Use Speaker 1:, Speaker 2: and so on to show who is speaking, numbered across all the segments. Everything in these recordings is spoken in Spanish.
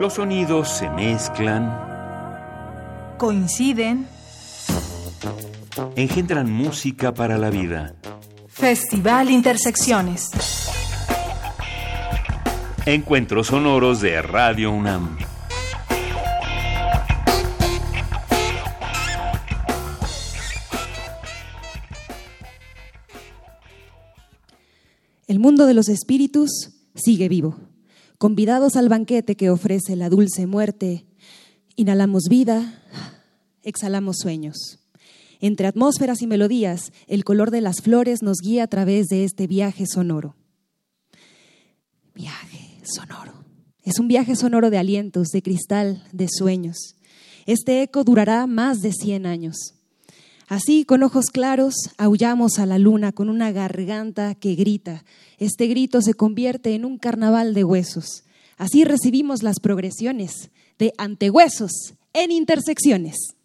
Speaker 1: Los sonidos se mezclan,
Speaker 2: Coinciden.
Speaker 1: engendran música para la vida.
Speaker 2: Festival Intersecciones.
Speaker 1: Encuentros sonoros de Radio UNAM.
Speaker 3: El mundo de los espíritus sigue vivo. Convidados al banquete que ofrece la dulce muerte, inhalamos vida, exhalamos sueños. Entre atmósferas y melodías, el color de las flores nos guía a través de este viaje sonoro. Viaje sonoro. Es un viaje sonoro de alientos, de cristal, de sueños. Este eco durará más de 100 años. Así, con ojos claros, aullamos a la luna con una garganta que grita. Este grito se convierte en un carnaval de huesos. Así recibimos las progresiones de antehuesos en intersecciones.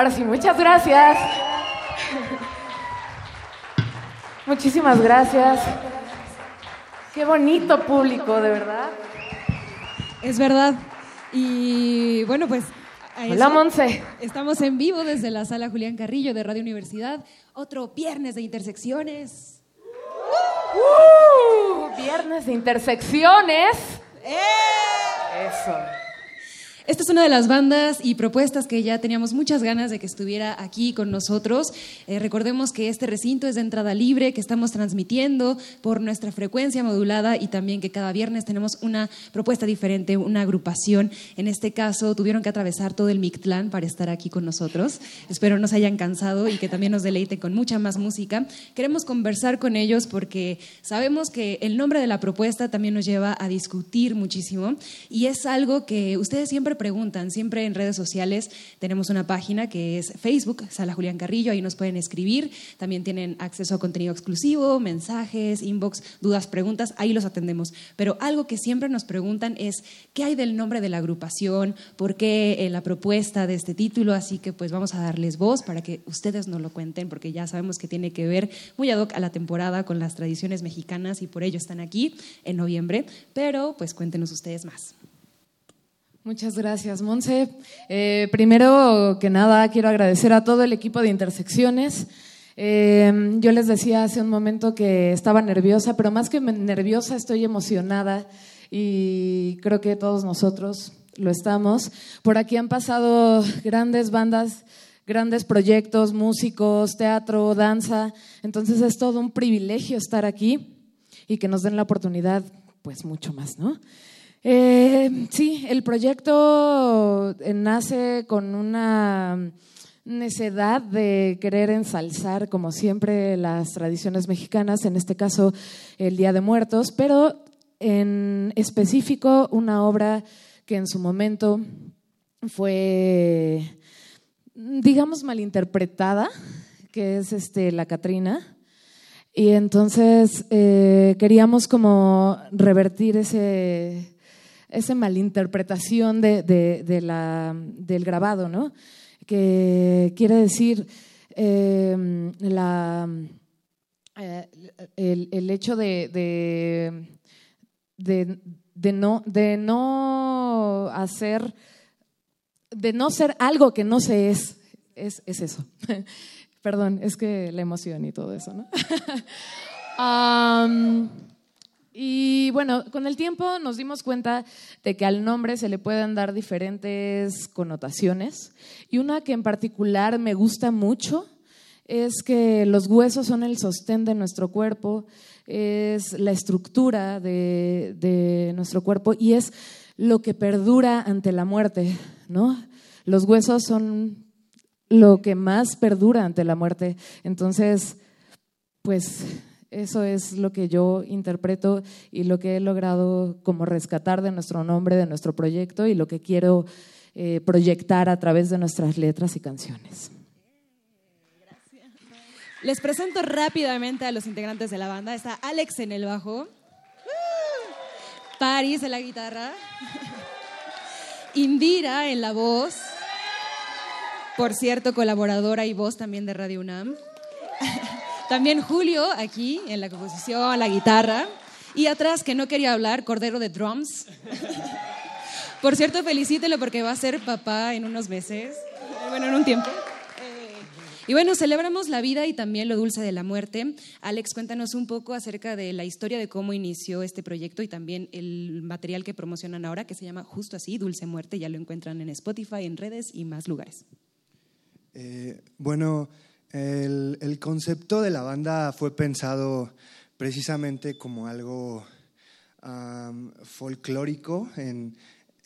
Speaker 4: Ahora sí, muchas gracias. Muchísimas gracias. Qué bonito público, de verdad.
Speaker 3: Es verdad. Y bueno, pues.
Speaker 4: Hola, Monse.
Speaker 3: Estamos en vivo desde la sala Julián Carrillo de Radio Universidad. Otro viernes de intersecciones.
Speaker 4: Uh, viernes de intersecciones.
Speaker 3: ¡Eh!
Speaker 4: Eso.
Speaker 3: Esta es una de las bandas y propuestas que ya teníamos muchas ganas de que estuviera aquí con nosotros. Eh, recordemos que este recinto es de entrada libre, que estamos transmitiendo por nuestra frecuencia modulada y también que cada viernes tenemos una propuesta diferente, una agrupación. En este caso, tuvieron que atravesar todo el Mictlán para estar aquí con nosotros. Espero no se hayan cansado y que también nos deleiten con mucha más música. Queremos conversar con ellos porque sabemos que el nombre de la propuesta también nos lleva a discutir muchísimo y es algo que ustedes siempre preguntan, siempre en redes sociales tenemos una página que es Facebook, Sala Julián Carrillo, ahí nos pueden escribir, también tienen acceso a contenido exclusivo, mensajes, inbox, dudas, preguntas, ahí los atendemos. Pero algo que siempre nos preguntan es, ¿qué hay del nombre de la agrupación? ¿Por qué eh, la propuesta de este título? Así que pues vamos a darles voz para que ustedes nos lo cuenten, porque ya sabemos que tiene que ver muy ad hoc a la temporada con las tradiciones mexicanas y por ello están aquí en noviembre, pero pues cuéntenos ustedes más.
Speaker 4: Muchas gracias, Monse. Eh, primero que nada, quiero agradecer a todo el equipo de Intersecciones. Eh, yo les decía hace un momento que estaba nerviosa, pero más que nerviosa, estoy emocionada y creo que todos nosotros lo estamos. Por aquí han pasado grandes bandas, grandes proyectos, músicos, teatro, danza. Entonces es todo un privilegio estar aquí y que nos den la oportunidad, pues mucho más, ¿no? Eh, sí, el proyecto nace con una necedad de querer ensalzar, como siempre, las tradiciones mexicanas, en este caso el Día de Muertos, pero en específico una obra que en su momento fue, digamos, malinterpretada que es este, la Catrina. Y entonces eh, queríamos como revertir ese, esa malinterpretación de, del grabado, ¿no? Que quiere decir em, la, eh, el, hecho de, de, no, de no hacer, de no ser algo que no se es, es, es eso. Perdón, es que la emoción y todo eso, ¿no? y bueno, con el tiempo nos dimos cuenta de que al nombre se le pueden dar diferentes connotaciones y una que en particular me gusta mucho es que los huesos son el sostén de nuestro cuerpo, es la estructura de, de nuestro cuerpo y es lo que perdura ante la muerte, ¿no? Los huesos son lo que más perdura ante la muerte. Entonces, pues eso es lo que yo interpreto y lo que he logrado como rescatar de nuestro nombre, de nuestro proyecto y lo que quiero eh, proyectar a través de nuestras letras y canciones.
Speaker 3: Les presento rápidamente a los integrantes de la banda. Está Alex en el bajo, Paris en la guitarra, Indira en la voz, por cierto, colaboradora y voz también de Radio UNAM. También Julio aquí en la composición, la guitarra. Y atrás, que no quería hablar, Cordero de Drums. por cierto, felicítelo porque va a ser papá en unos meses, bueno, en un tiempo. Eh, y bueno, celebramos la vida y también lo dulce de la muerte. Alex, cuéntanos un poco acerca de la historia de cómo inició este proyecto y también el material que promocionan ahora, que se llama justo así, Dulce Muerte. Ya lo encuentran en Spotify, en redes y más lugares.
Speaker 5: Eh, bueno, el, concepto de la banda fue pensado precisamente como algo folclórico en,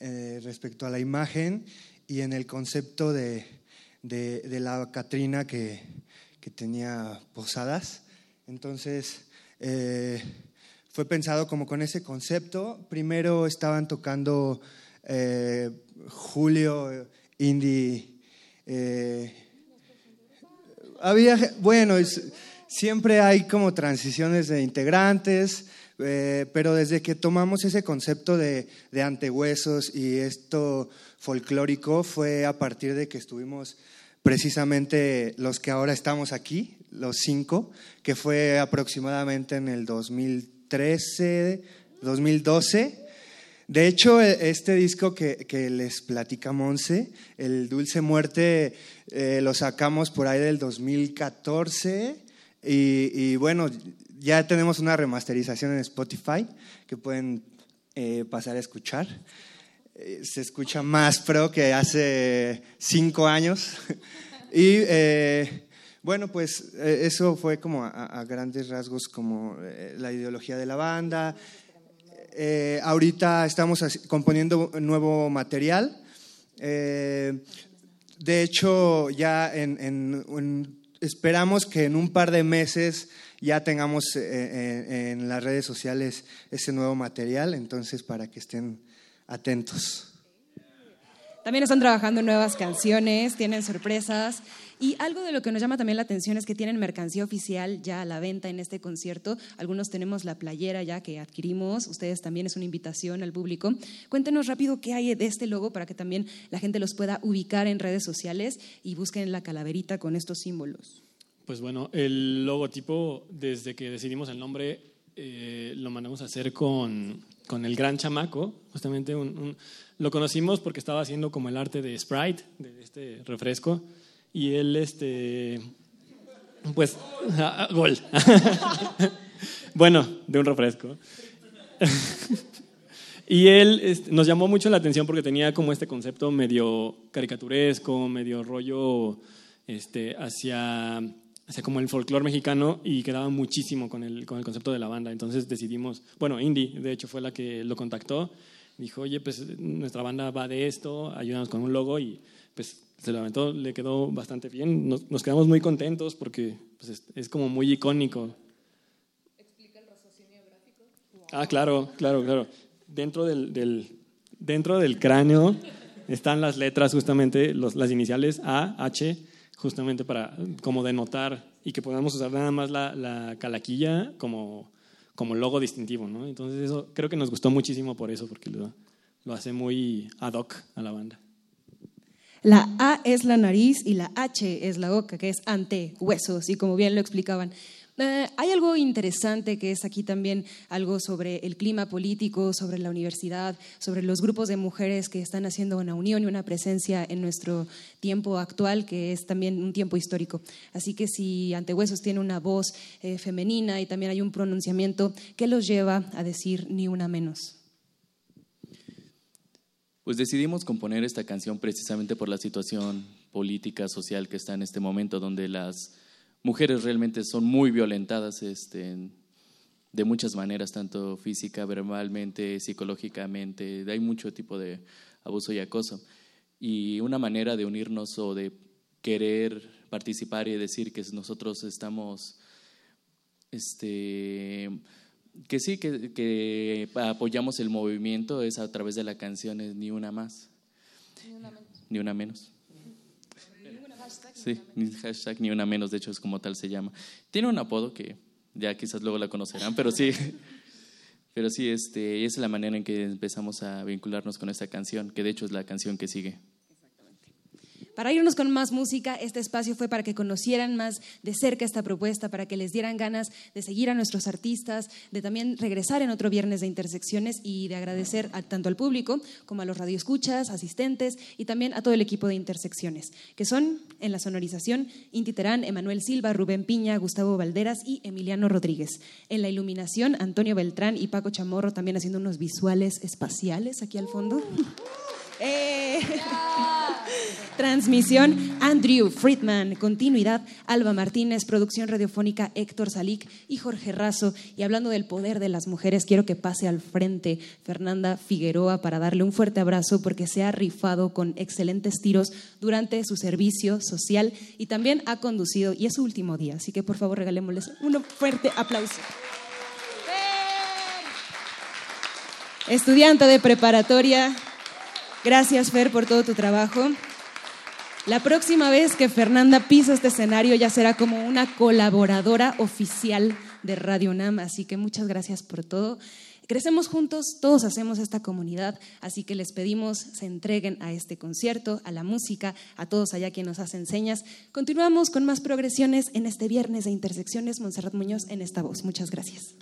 Speaker 5: eh, respecto a la imagen y en el concepto de, la Catrina que, tenía posadas. Entonces, eh, fue pensado como con ese concepto. Primero estaban tocando Julio, Indy eh, había, bueno, siempre hay como transiciones de integrantes, eh, pero desde que tomamos ese concepto de, de antehuesos y esto folclórico fue a partir de que estuvimos precisamente los que ahora estamos aquí, los cinco, que fue aproximadamente en el 2013, 2012 de hecho, e, este disco que, les platica Monse, el Dulce Muerte, eh, lo sacamos por ahí del 2014 y, bueno, ya tenemos una remasterización en Spotify que pueden eh, pasar a escuchar. Eh, se escucha más pro que hace cinco años. y bueno, pues eso fue como a grandes rasgos como la ideología de la banda, eh, ahorita estamos componiendo nuevo material. Eh, de hecho, ya esperamos que en un par de meses ya tengamos eh, en las redes sociales ese nuevo material, entonces para que estén atentos.
Speaker 3: También están trabajando nuevas canciones, tienen sorpresas. Y algo de lo que nos llama también la atención es que tienen mercancía oficial ya a la venta en este concierto. Algunos tenemos la playera ya que adquirimos. Ustedes también es una invitación al público. Cuéntenos rápido qué hay de este logo para que también la gente los pueda ubicar en redes sociales y busquen la calaverita con estos símbolos.
Speaker 6: Pues bueno, el logotipo, desde que decidimos el nombre, eh, lo mandamos a hacer con, con el gran chamaco, justamente lo conocimos porque estaba haciendo como el arte de Sprite, de este refresco, y él, este, pues, gol. bueno, de un refresco. y él este, nos llamó mucho la atención porque tenía como este concepto medio caricaturesco, medio rollo este, hacia, hacia como el folclore mexicano y quedaba muchísimo con el, con el concepto de la banda. Entonces decidimos, bueno, Indy de hecho fue la que lo contactó dijo, oye, pues nuestra banda va de esto, ayúdanos con un logo y pues se lo aventó, le quedó bastante bien. Nos, quedamos muy contentos porque pues, es, como muy icónico.
Speaker 4: ¿Explica el raciocinio gráfico?
Speaker 6: Ah, claro, claro, claro. Dentro del, del, dentro del cráneo están las letras justamente, los, las iniciales A, H, justamente para como denotar y que podamos usar nada más la, la calaquilla como, como logo distintivo, ¿no? Entonces eso creo que nos gustó muchísimo por eso, porque lo, lo hace muy ad hoc a la banda.
Speaker 3: La A es la nariz y la H es la boca, que es ante huesos, y como bien lo explicaban. Eh, hay algo interesante que es aquí también algo sobre el clima político, sobre la universidad, sobre los grupos de mujeres que están haciendo una unión y una presencia en nuestro tiempo actual, que es también un tiempo histórico. Así que si Antehuesos tiene una voz eh, femenina y también hay un pronunciamiento, ¿qué los lleva a decir ni una menos?
Speaker 7: Pues decidimos componer esta canción precisamente por la situación política, social que está en este momento, donde las mujeres realmente son muy violentadas este, de muchas maneras, tanto física, verbalmente, psicológicamente, hay mucho tipo de abuso y acoso. Y una manera de unirnos o de querer participar y decir que nosotros estamos, este, que sí, que, que apoyamos el movimiento es a través de la canción Ni una más. Ni una menos. Ni una menos. Sí, ni hashtag ni una menos, de hecho es como tal se llama. Tiene un apodo que ya quizás luego la conocerán, pero sí, pero sí, este, es la manera en que empezamos a vincularnos con esta canción, que de hecho es la canción que sigue.
Speaker 3: Para irnos con más música, este espacio fue para que conocieran más de cerca esta propuesta, para que les dieran ganas de seguir a nuestros artistas, de también regresar en otro viernes de intersecciones y de agradecer tanto al público como a los radioescuchas, asistentes y también a todo el equipo de intersecciones, que son en la sonorización Inti Terán, Emanuel Silva, Rubén Piña, Gustavo Valderas y Emiliano Rodríguez. En la iluminación, Antonio Beltrán y Paco Chamorro también haciendo unos visuales espaciales aquí al fondo. Eh. Transmisión Andrew Friedman, continuidad Alba Martínez, producción radiofónica Héctor Salic y Jorge Razo. Y hablando del poder de las mujeres, quiero que pase al frente Fernanda Figueroa para darle un fuerte abrazo porque se ha rifado con excelentes tiros durante su servicio social y también ha conducido y es su último día. Así que por favor regalémosles un fuerte aplauso. Estudiante de preparatoria, gracias Fer por todo tu trabajo. La próxima vez que Fernanda pisa este escenario ya será como una colaboradora oficial de Radio UNAM, así que muchas gracias por todo. Crecemos juntos, todos hacemos esta comunidad, así que les pedimos se entreguen a este concierto, a la música, a todos allá quienes nos hacen señas. Continuamos con más progresiones en este viernes de Intersecciones. Monserrat Muñoz en esta voz. Muchas gracias.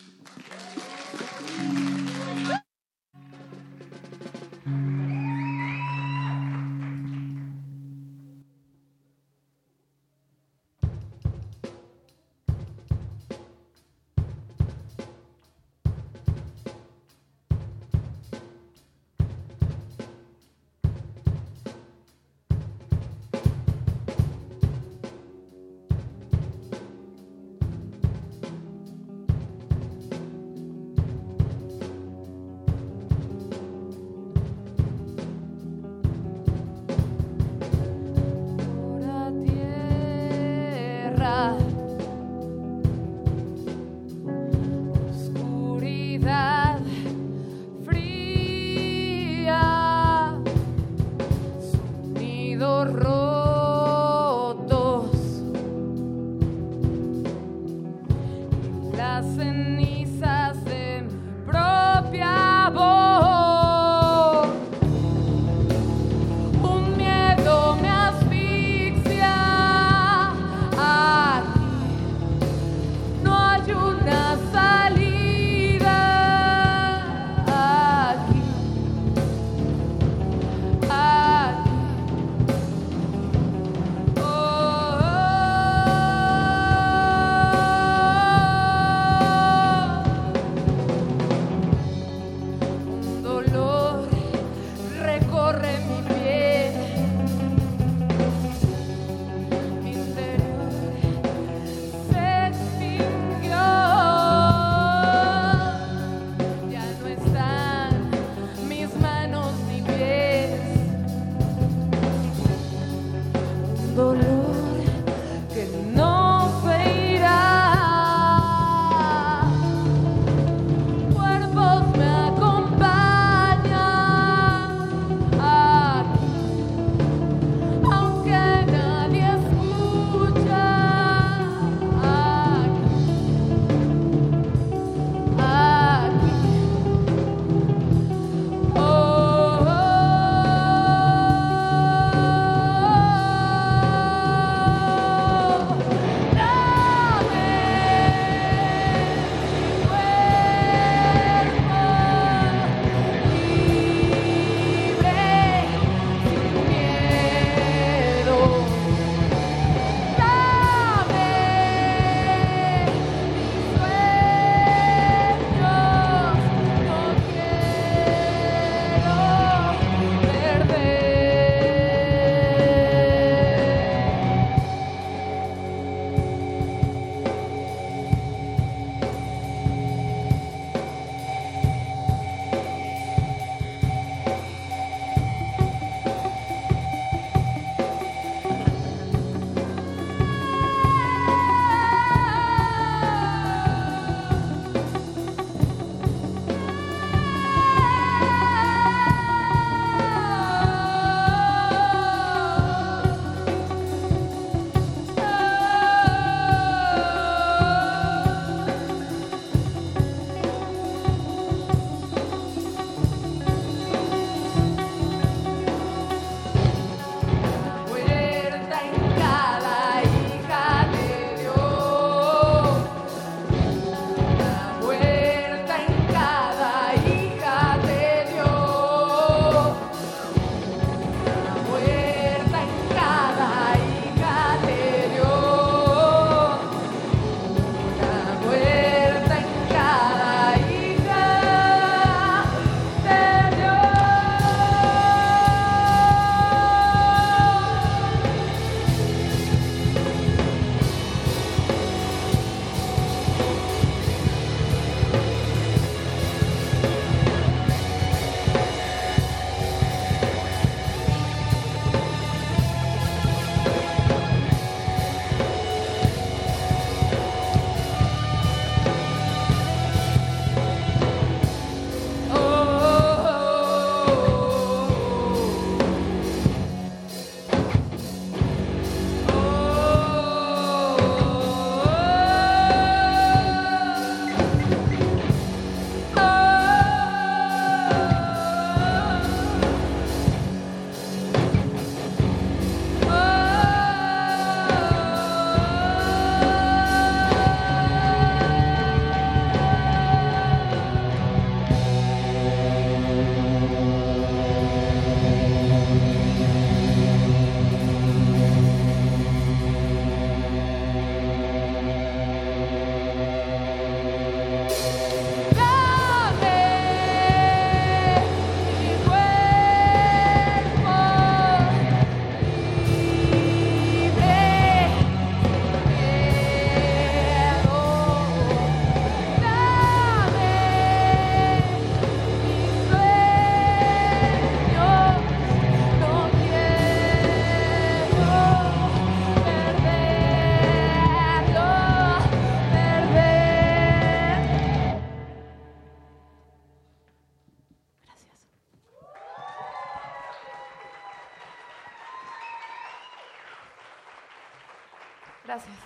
Speaker 4: Gracias.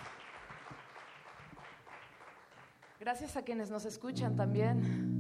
Speaker 4: Gracias a quienes nos escuchan también.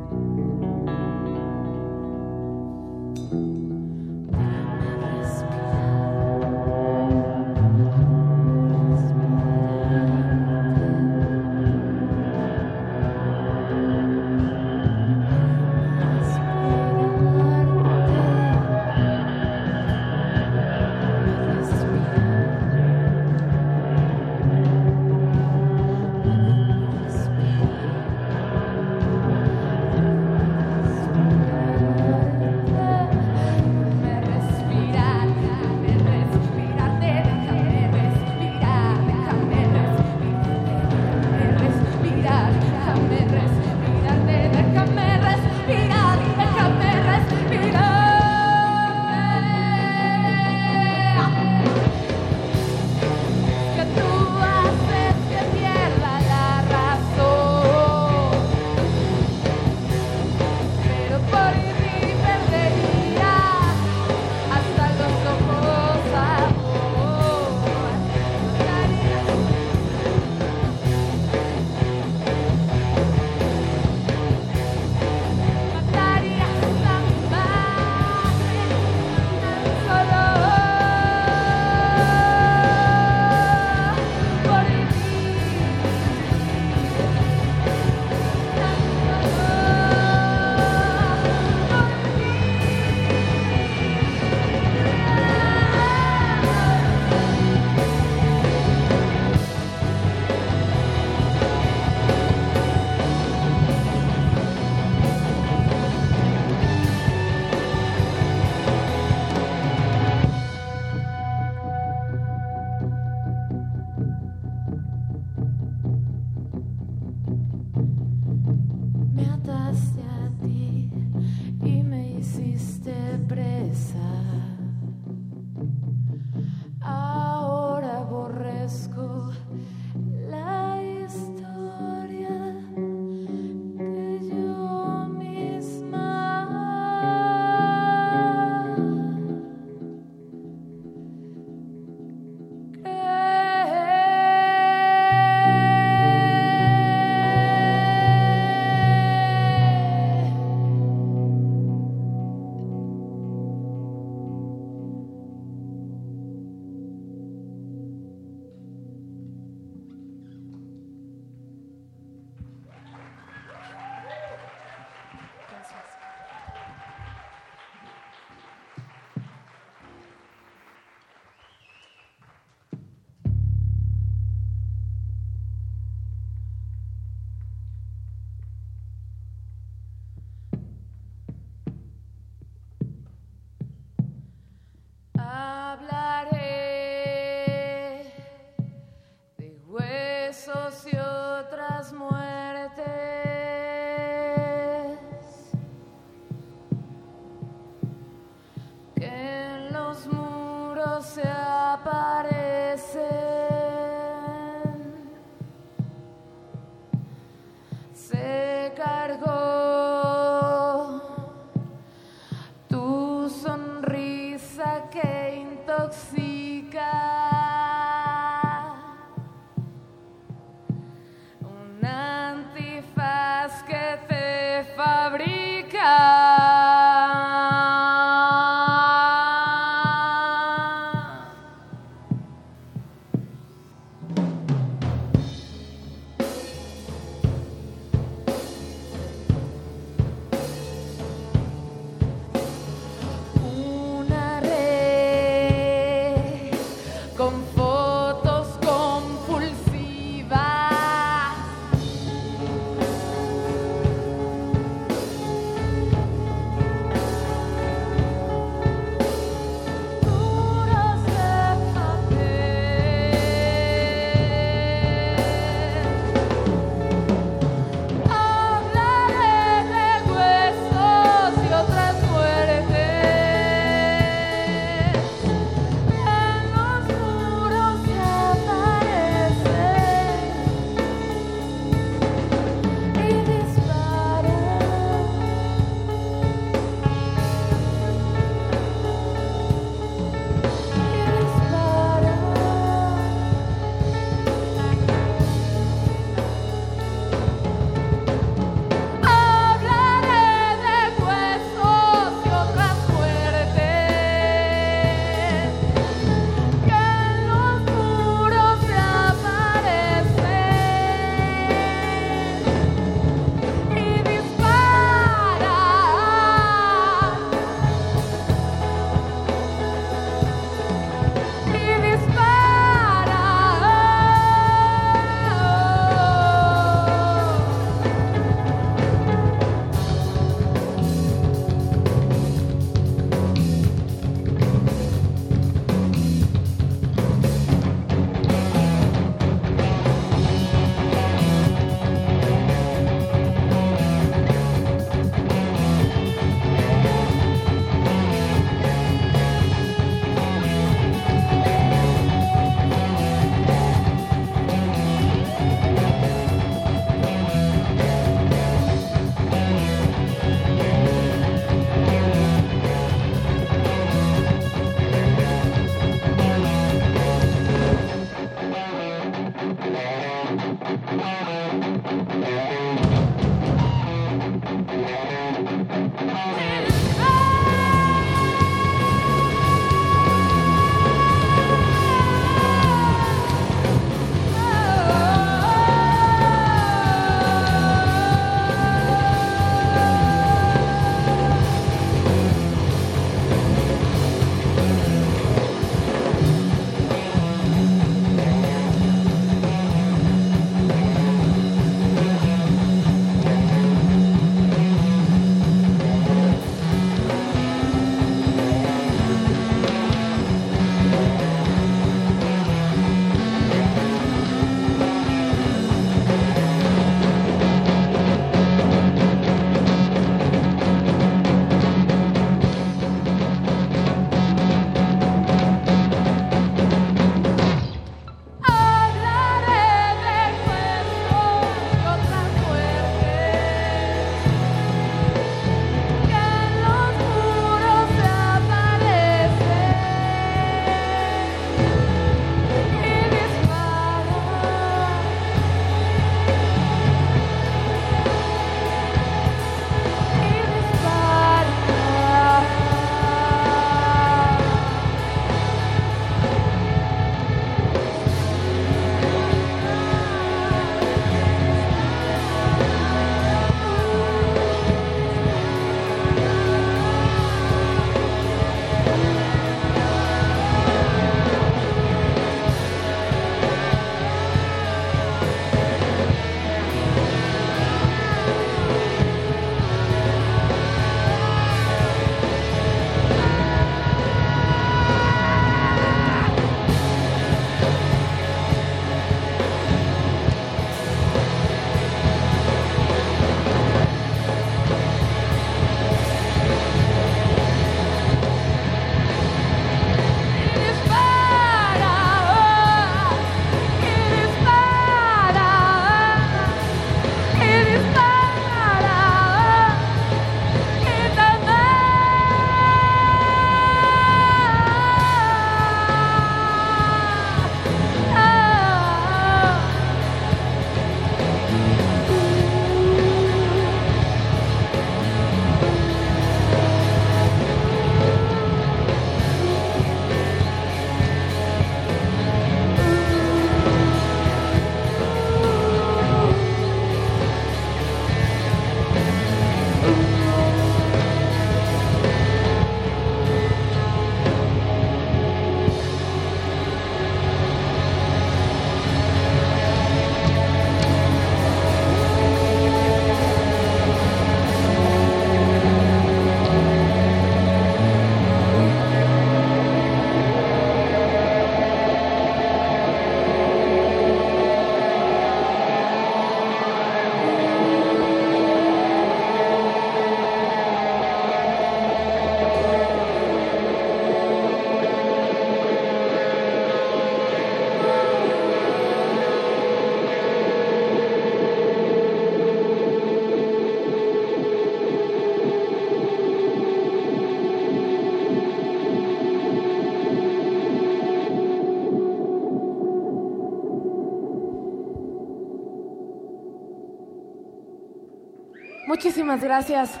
Speaker 4: Muchísimas gracias.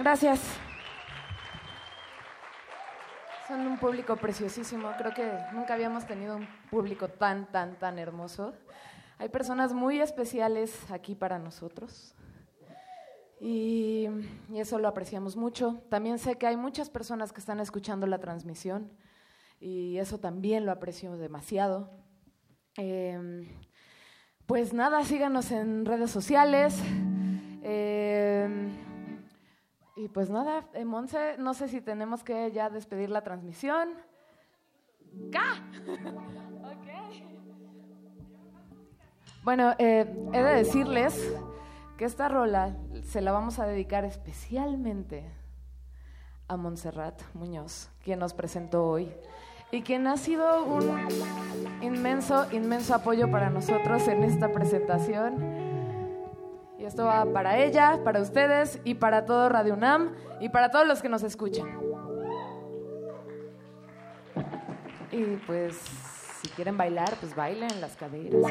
Speaker 4: Gracias. Son un público preciosísimo. Creo que nunca habíamos tenido un público tan, tan, tan hermoso. Hay personas muy especiales aquí para nosotros. Y, eso lo apreciamos mucho. También sé que hay muchas personas que están escuchando la transmisión y eso también lo aprecio demasiado. Eh, pues nada, síganos en redes sociales. Eh, y pues nada, eh, Monse, no sé si tenemos que ya despedir la transmisión. ¡Ca! Bueno, eh, he de decirles que esta rola se la vamos a dedicar especialmente a Montserrat Muñoz, quien nos presentó hoy y quien ha sido un inmenso, inmenso apoyo para nosotros en esta presentación. Esto va para ella, para ustedes y para todo Radio UNAM y para todos los que nos escuchan. Y pues, si quieren bailar, pues bailen las caderas.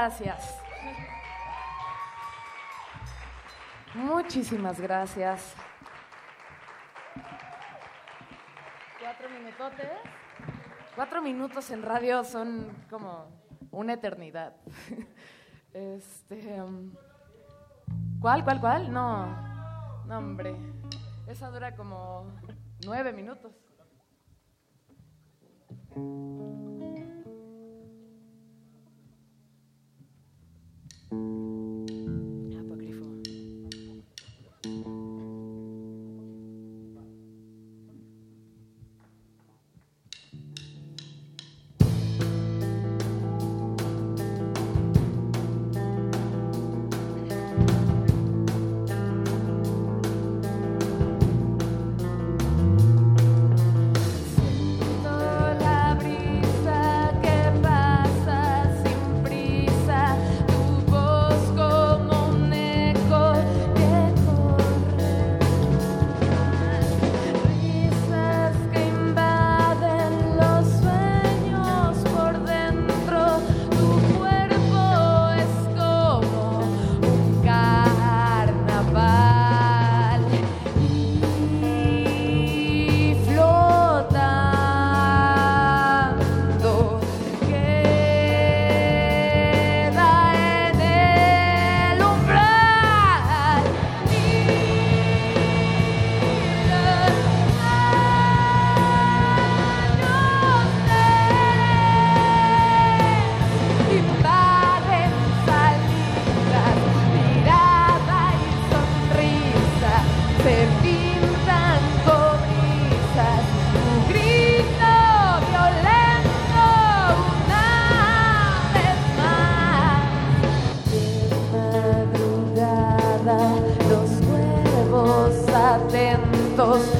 Speaker 4: Gracias. Muchísimas gracias. Cuatro minutotes. Cuatro minutos en radio son como una eternidad. Este, um, ¿Cuál, cuál, cuál? No, no, hombre. Esa dura como nueve minutos.
Speaker 2: Música Dios.